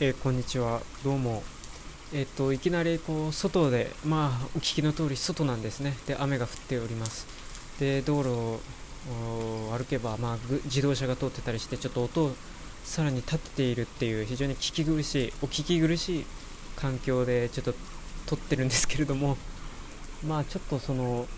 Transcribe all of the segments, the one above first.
えーこんにちは。どうも。えっ、といきなりこう外でまあお聞きの通り外なんですね。で雨が降っております。で道路を歩けばまあ自動車が通ってたりしてちょっと音をさらに立てているっていう非常に聞き苦しいお聞き苦しい環境でちょっと撮ってるんですけれどもまあちょっとその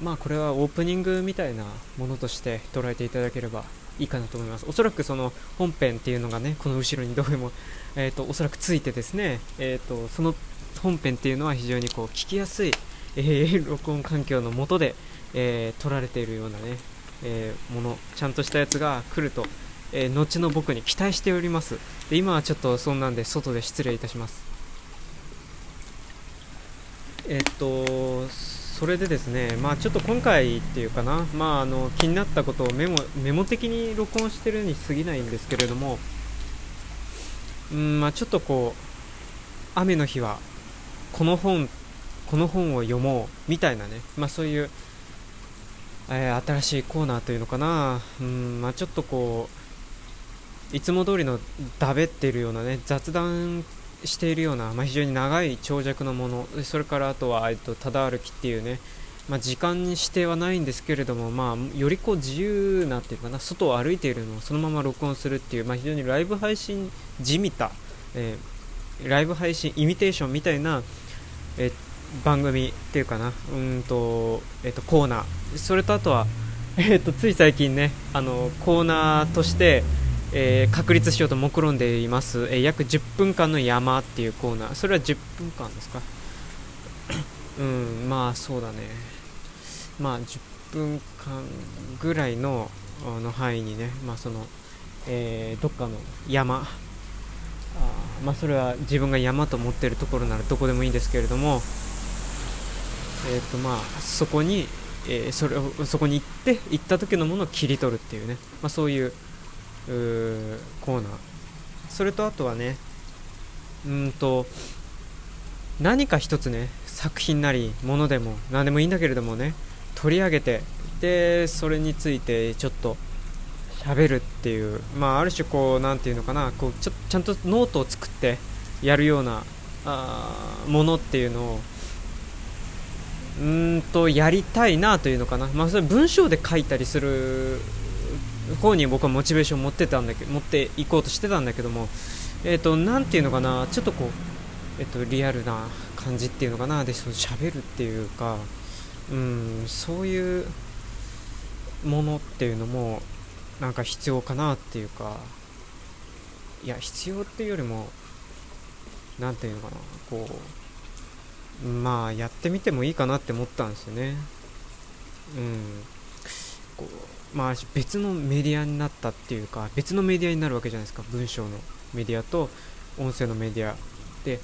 まあこれはオープニングみたいなものとして捉えていただければいいかなと思います。おそらくその本編っていうのがねこの後ろにどうも、えー、とおそらくついてですね、えー、とその本編っていうのは非常にこう聞きやすい、えー録音環境の下で、えー撮られているようなね、えーものちゃんとしたやつが来ると、えー後の僕に期待しております。で今はちょっとそんなんで外で失礼いたします。えっと、それでですね、まあちょっと今回っていうかな、まああの気になったことをメモメモ的に録音してるに過ぎないんですけれども、うん、まあちょっとこう、雨の日はこの本、この本を読もうみたいなね、まあそういう、えー新しいコーナーというのかな、うん、まあちょっとこう、いつも通りのだべっているようなね、雑談しているような、まあ、非常に長い長尺のものそれからあとは、えっと、ただ歩きっていうね、まあ、時間に指定はないんですけれども、まあ、よりこう自由なっていうかな外を歩いているのをそのまま録音するっていう、まあ、非常にライブ配信じみた、えーライブ配信イミテーションみたいな、えー番組っていうかなうんと、えっとコーナー。それとあとは、えっとつい最近ねあのコーナーとしてえー確立しようと目論んでいます、えー約10分間の山っていうコーナー。それは10分間ですか？うんまあそうだね。まあ10分間ぐらいのの範囲にねまあその、えーどっかの山。あまあそれは自分が山と思ってるところならどこでもいいんですけれども。えっ、とまあそこに、えーそれをそこに行って行った時のものを切り取るっていうね。まあそういうコーナー。それとあとはねうんと何か一つね作品なりものでも何でもいいんだけれどもね取り上げてでそれについてちょっと喋るっていうまあある種こうなんていうのかなこうちょちゃんとノートを作ってやるようなあものっていうのをうんとやりたいなというのかな。まあそれ文章で書いたりする方に僕はモチベーションを持ってたんだけ持っていこうとしてたんだけどもえっ、となていうのかなちょっとこうえっ、とリアルな感じっていうのかなでそう喋るっていうかうんそういうものっていうのもなんか必要かなっていうかいや必要っていうよりもなんていうのかなこうまあやってみてもいいかなって思ったんですよね。うん。こうまあ別のメディアになったっていうか別のメディアになるわけじゃないですか。文章のメディアと音声のメディア。で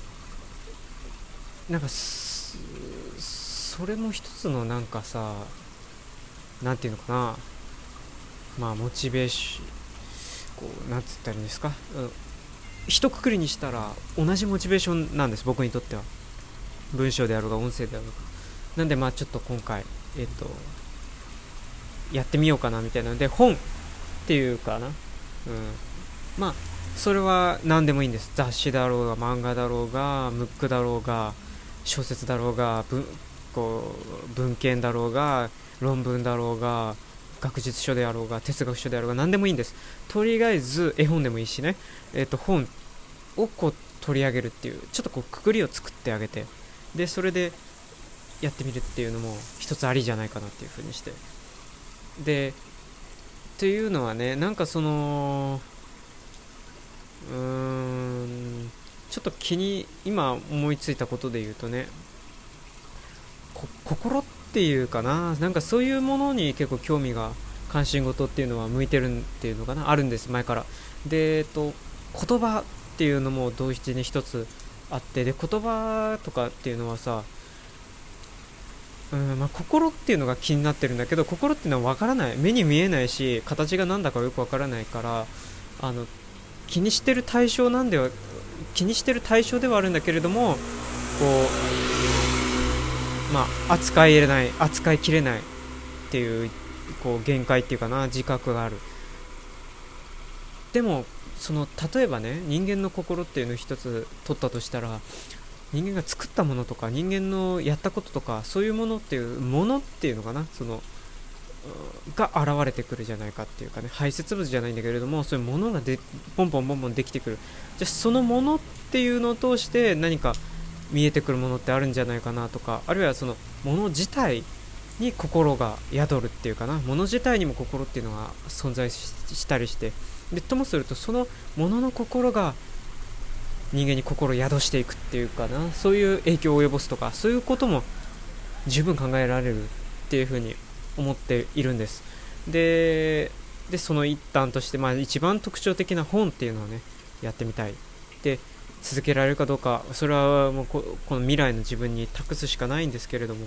なんかそれも一つのなんかさなんていうのかな。まあモチベーションこうなんつったらいいんですか、うん、一括りにしたら同じモチベーションなんです僕にとっては。文章であろうが音声であろうがなんでまあちょっと今回えっ、とやってみようかなみたいなので本っていうかな、うん、まあそれは何でもいいんです。雑誌だろうが漫画だろうがムックだろうが小説だろうが文こう文献だろうが論文だろうが学術書であろうが哲学書であろうが何でもいいんです。とりあえず絵本でもいいしね、えっと本をこう取り上げるっていうちょっとこうくくりを作ってあげて。でそれでやってみるっていうのも一つありじゃないかなっていうふうにして。でっていうのはねなんかそのうーんちょっと気に今思いついたことで言うとね心っていうかななんかそういうものに結構興味が関心事っていうのは向いてるっていうのかなあるんです前から。でえっと言葉っていうのも同時に一つあってで言葉とかっていうのはさうんまあ、心っていうのが気になってるんだけど心っていうのは分からない。目に見えないし形が何だかよく分からないからあの気にしてる対象なんでは気にしてる対象ではあるんだけれどもこうまあ扱いれない扱いきれないっていうこう限界っていうかな自覚がある。でもその例えばね人間の心っていうのを一つ取ったとしたら人間が作ったものとか人間のやったこととかそういうものっていうものっていうのかな？そのが現れてくるじゃないかっていうかね。排泄物じゃないんだけれどもそういうものがでポンポンポンポンできてくる。じゃあそのものっていうのを通して何か見えてくるものってあるんじゃないかなとかあるいはそのもの自体に心が宿るっていうかな。もの自体にも心っていうのが存在したりして。でともするとそのものの心が人間に心を宿していくっていうかな。そういう影響を及ぼすとかそういうことも十分考えられるっていうふうに思っているんです。ででその一端として、まあ、一番特徴的な本っていうのをねやってみたい。で続けられるかどうかそれはもうこの未来の自分に託すしかないんですけれども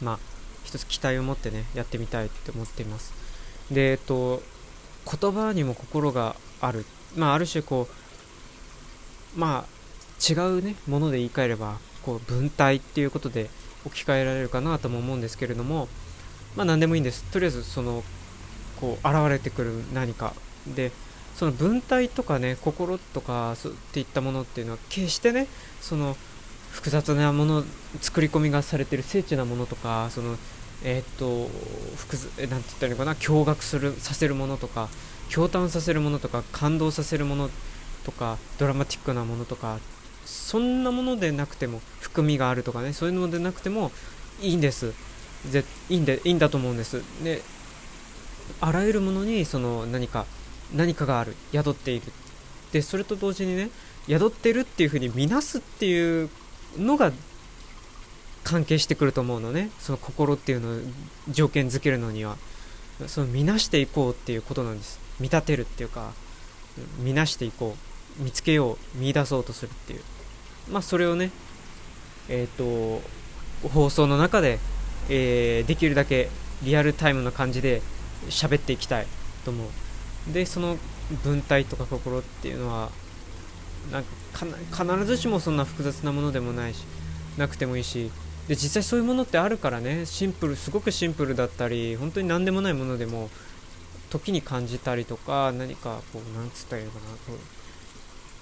まあ一つ期待を持ってねやってみたいって思っています。でえっと言葉にも心がある。まあある種こうまあ違うねもので言い換えればこう文体っていうことで置き換えられるかなとも思うんですけれどもまあ何でもいいんです。とりあえずそのこう現れてくる何かでその文体とかね心とかそうっていったものっていうのは決してねその複雑なもの作り込みがされてる精緻なものとかそのえー、っと複雑なんて言ったらいいのかな驚愕するさせるものとか驚嘆させるものとか感動させるものとかドラマティックなものとかそんなものでなくても含みがあるとかねそういうのでなくてもいいんです。ぜいいんでいいんだと思うんです。であらゆるものにその何か何かがある。宿っている。でそれと同時にね宿ってるっていうふうに見なすっていうのが関係してくると思うのね。その心っていうのを条件づけるのには。その見なしていこうっていうことなんです。見立てるっていうか見なしていこう。見つけよう見出そうとするっていう。まあそれをねえっ、ー、と放送の中で、えー、できるだけリアルタイムの感じで喋っていきたいと思う。でその文体とか心っていうのはなんか必ずしもそんな複雑なものでもないしなくてもいいし。で実際そういうものってあるからねシンプルすごくシンプルだったり本当に何でもないものでも時に感じたりとか何かこうなんつったらいいのかなこう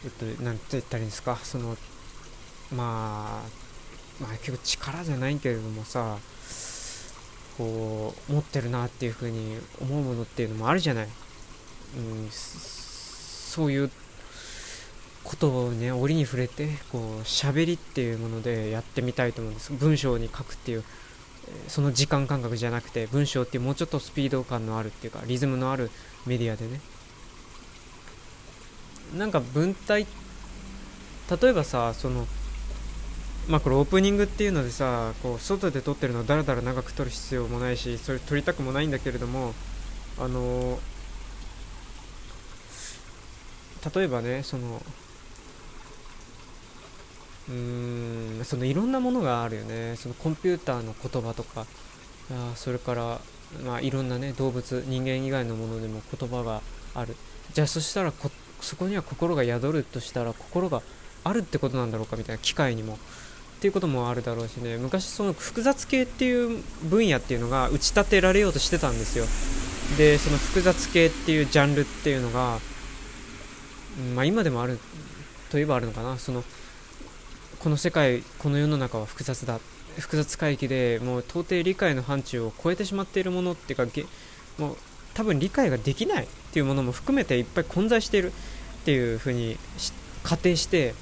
えっとなんて言ったらいいんですか？そのまあまあ結構力じゃないけれどもさこう持ってるなっていうふうに思うものっていうのもあるじゃない、うん、そういうことをね折に触れてこう喋りっていうものでやってみたいと思うんです。文章に書くっていうその時間感覚じゃなくて文章っていうもうちょっとスピード感のあるっていうかリズムのあるメディアでね。なんか文体例えばさそのまあこれオープニングっていうのでさこう外で撮ってるのをだらだら長く撮る必要もないしそれ撮りたくもないんだけれどもあの例えばねそのうーんそのいろんなものがあるよね。そのコンピューターの言葉とかあそれから、まあ、いろんなね動物人間以外のものでも言葉がある。じゃあそしたらそこには心が宿るとしたら心があるってことなんだろうかみたいな機械にもっていうこともあるだろうしね。昔その複雑系っていう分野っていうのが打ち立てられようとしてたんですよ。でその複雑系っていうジャンルっていうのが、まあ、今でもあるといえばあるのかな。そのこの世界この世の中は複雑だ。複雑回帰でもう到底理解の範疇を超えてしまっているものっていうかもう多分理解ができないっていうものも含めていっぱい混在している。っていうふうに仮定して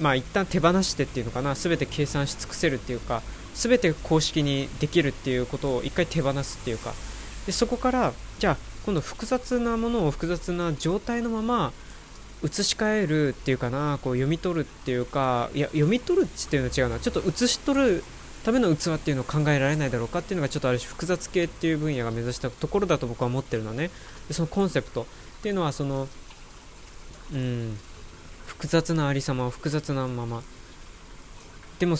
まあ一旦手放してっていうのかな全て計算し尽くせるっていうか全て公式にできるっていうことを一回手放すっていうか。でそこからじゃあ今度複雑なものを複雑な状態のまま移し替えるっていうかなこう読み取るっていうかいや読み取るっていうのは違うな。ちょっと移し取るための器っていうのを考えられないだろうかっていうのがちょっとある種複雑系っていう分野が目指したところだと僕は思ってるのね。でそのコンセプトっていうのはそのうん。複雑なありさまを複雑なまま。でも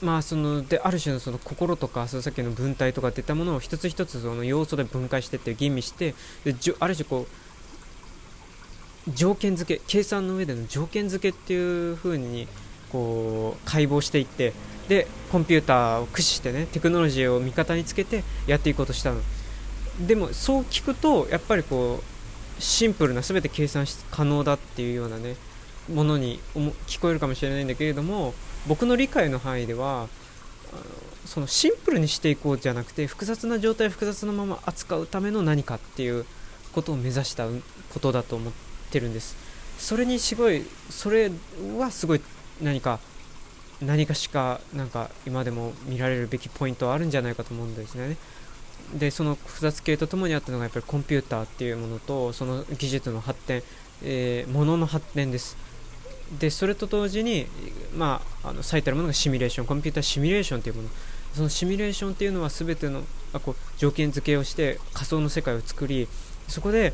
まあそのである種のその心とかそのさっきの文体とかっていったものを一つ一つその要素で分解してって吟味してである種こう条件付け計算の上での条件付けっていう風にこう解剖していってでコンピューターを駆使してねテクノロジーを味方につけてやっていこうとしたの。でもそう聞くとやっぱりこうシンプルな全て計算可能だっていうようなねものに聞こえるかもしれないんだけれども僕の理解の範囲ではそのシンプルにしていこうじゃなくて複雑な状態複雑なまま扱うための何かっていうことを目指したことだと思ってるんです。それにすごいそれはすごい何か何かしかなんか今でも見られるべきポイントはあるんじゃないかと思うんですね。でその複雑系とともにあったのがやっぱりコンピューターっていうものとその技術の発展、えー、ものの発展です。でそれと同時に、まあ、あの最たるものがシミュレーションコンピューターシミュレーションというもの。そのシミュレーションっていうのは全てのあこう条件付けをして仮想の世界を作りそこで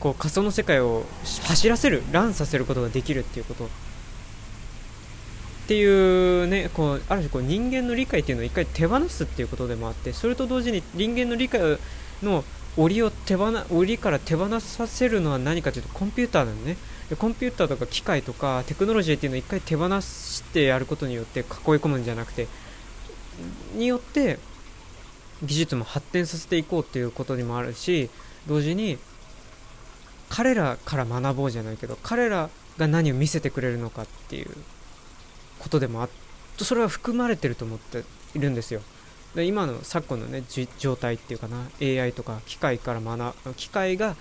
こう仮想の世界を走らせるランさせることができるっていうこと。っていうねこうある種こう人間の理解っていうのを一回手放すっていうことでもあってそれと同時に人間の理解の檻を手放檻から手放させるのは何かというとコンピューターなのねでコンピューターとか機械とかテクノロジーっていうのを一回手放してやることによって囲い込むんじゃなくてによって技術も発展させていこうっていうことにもあるし同時に彼らから学ぼうじゃないけど彼らが何を見せてくれるのかっていう。ことでもあそれは含まれてると思っているんですよ。で今の昨今のね状態っていうかな AI とか機械から学機械が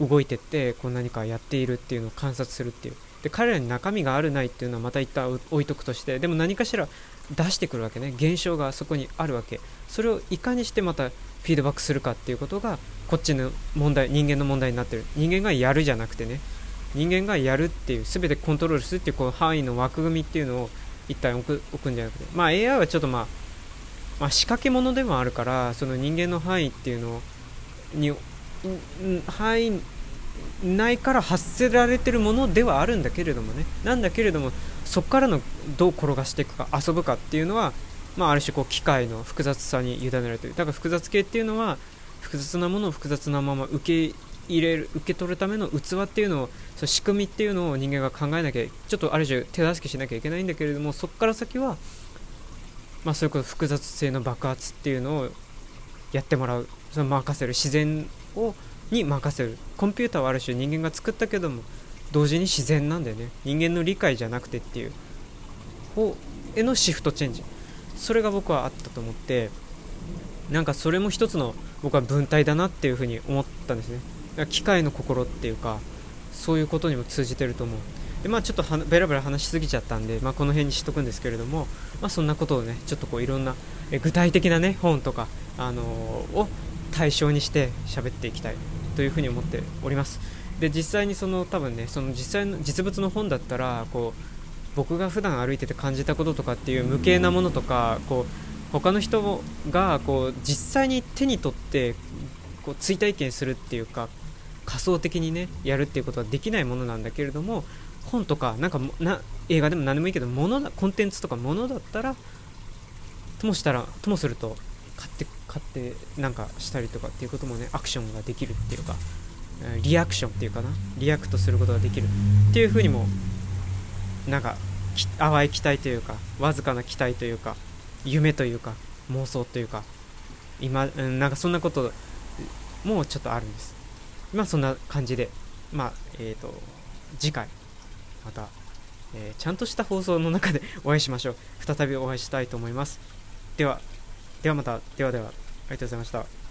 動いてってこう何かやっているっていうのを観察するっていう。で彼らに中身があるないっていうのはまた一旦置いとくとしてでも何かしら出してくるわけね。現象がそこにあるわけ。それをいかにしてまたフィードバックするかっていうことがこっちの問題人間の問題になってる。人間がやるじゃなくてね。人間がやるっていう全てコントロールするっていうこの範囲の枠組みっていうのを一旦置く置くんじゃなくてまあ AI はちょっとまあ、まあ、仕掛け物でもあるからその人間の範囲っていうのに範囲内から発せられてるものではあるんだけれどもね。なんだけれどもそこからのどう転がしていくか遊ぶかっていうのは、まあ、ある種こう機械の複雑さに委ねられてる。だから複雑系っていうのは複雑なものを複雑なまま受け入れる受け取るための器っていうのをその仕組みっていうのを人間が考えなきゃちょっとある種手助けしなきゃいけないんだけれどもそこから先は、まあ、そういうこと複雑性の爆発っていうのをやってもらうその任せる自然をに任せる。コンピューターはある種人間が作ったけども同時に自然なんだよね。人間の理解じゃなくてっていう方へのシフトチェンジ。それが僕はあったと思ってなんかそれも一つの僕は文体だなっていうふうに思ったんですね。機械の心っていうかそういうことにも通じてると思う。でまあちょっとベラベラ話しすぎちゃったんで、まあ、この辺にしとくんですけれども、まあ、そんなことをねちょっとこういろんな具体的なね本とか、あのー、を対象にして喋っていきたいというふうに思っております。で実際にその多分ねその実際の実物の本だったらこう僕が普段歩いてて感じたこととかっていう無形なものとかこう他の人がこう実際に手に取ってこう追体験するっていうか仮想的にねやるっていうことはできないものなんだけれども本とかなんかな映画でも何でもいいけど物だコンテンツとかものだったらともしたらともすると買って買ってなんかしたりとかっていうこともねアクションができるっていうかリアクションっていうかなリアクトすることができるっていうふうにもなんか淡い期待というかわずかな期待というか夢というか妄想というか今なんかそんなこともうちょっとあるんです。まそんな感じでまあえっ、ー、と次回また、えー、ちゃんとした放送の中でお会いしましょう。再びお会いしたいと思います。ではではまたではではありがとうございました。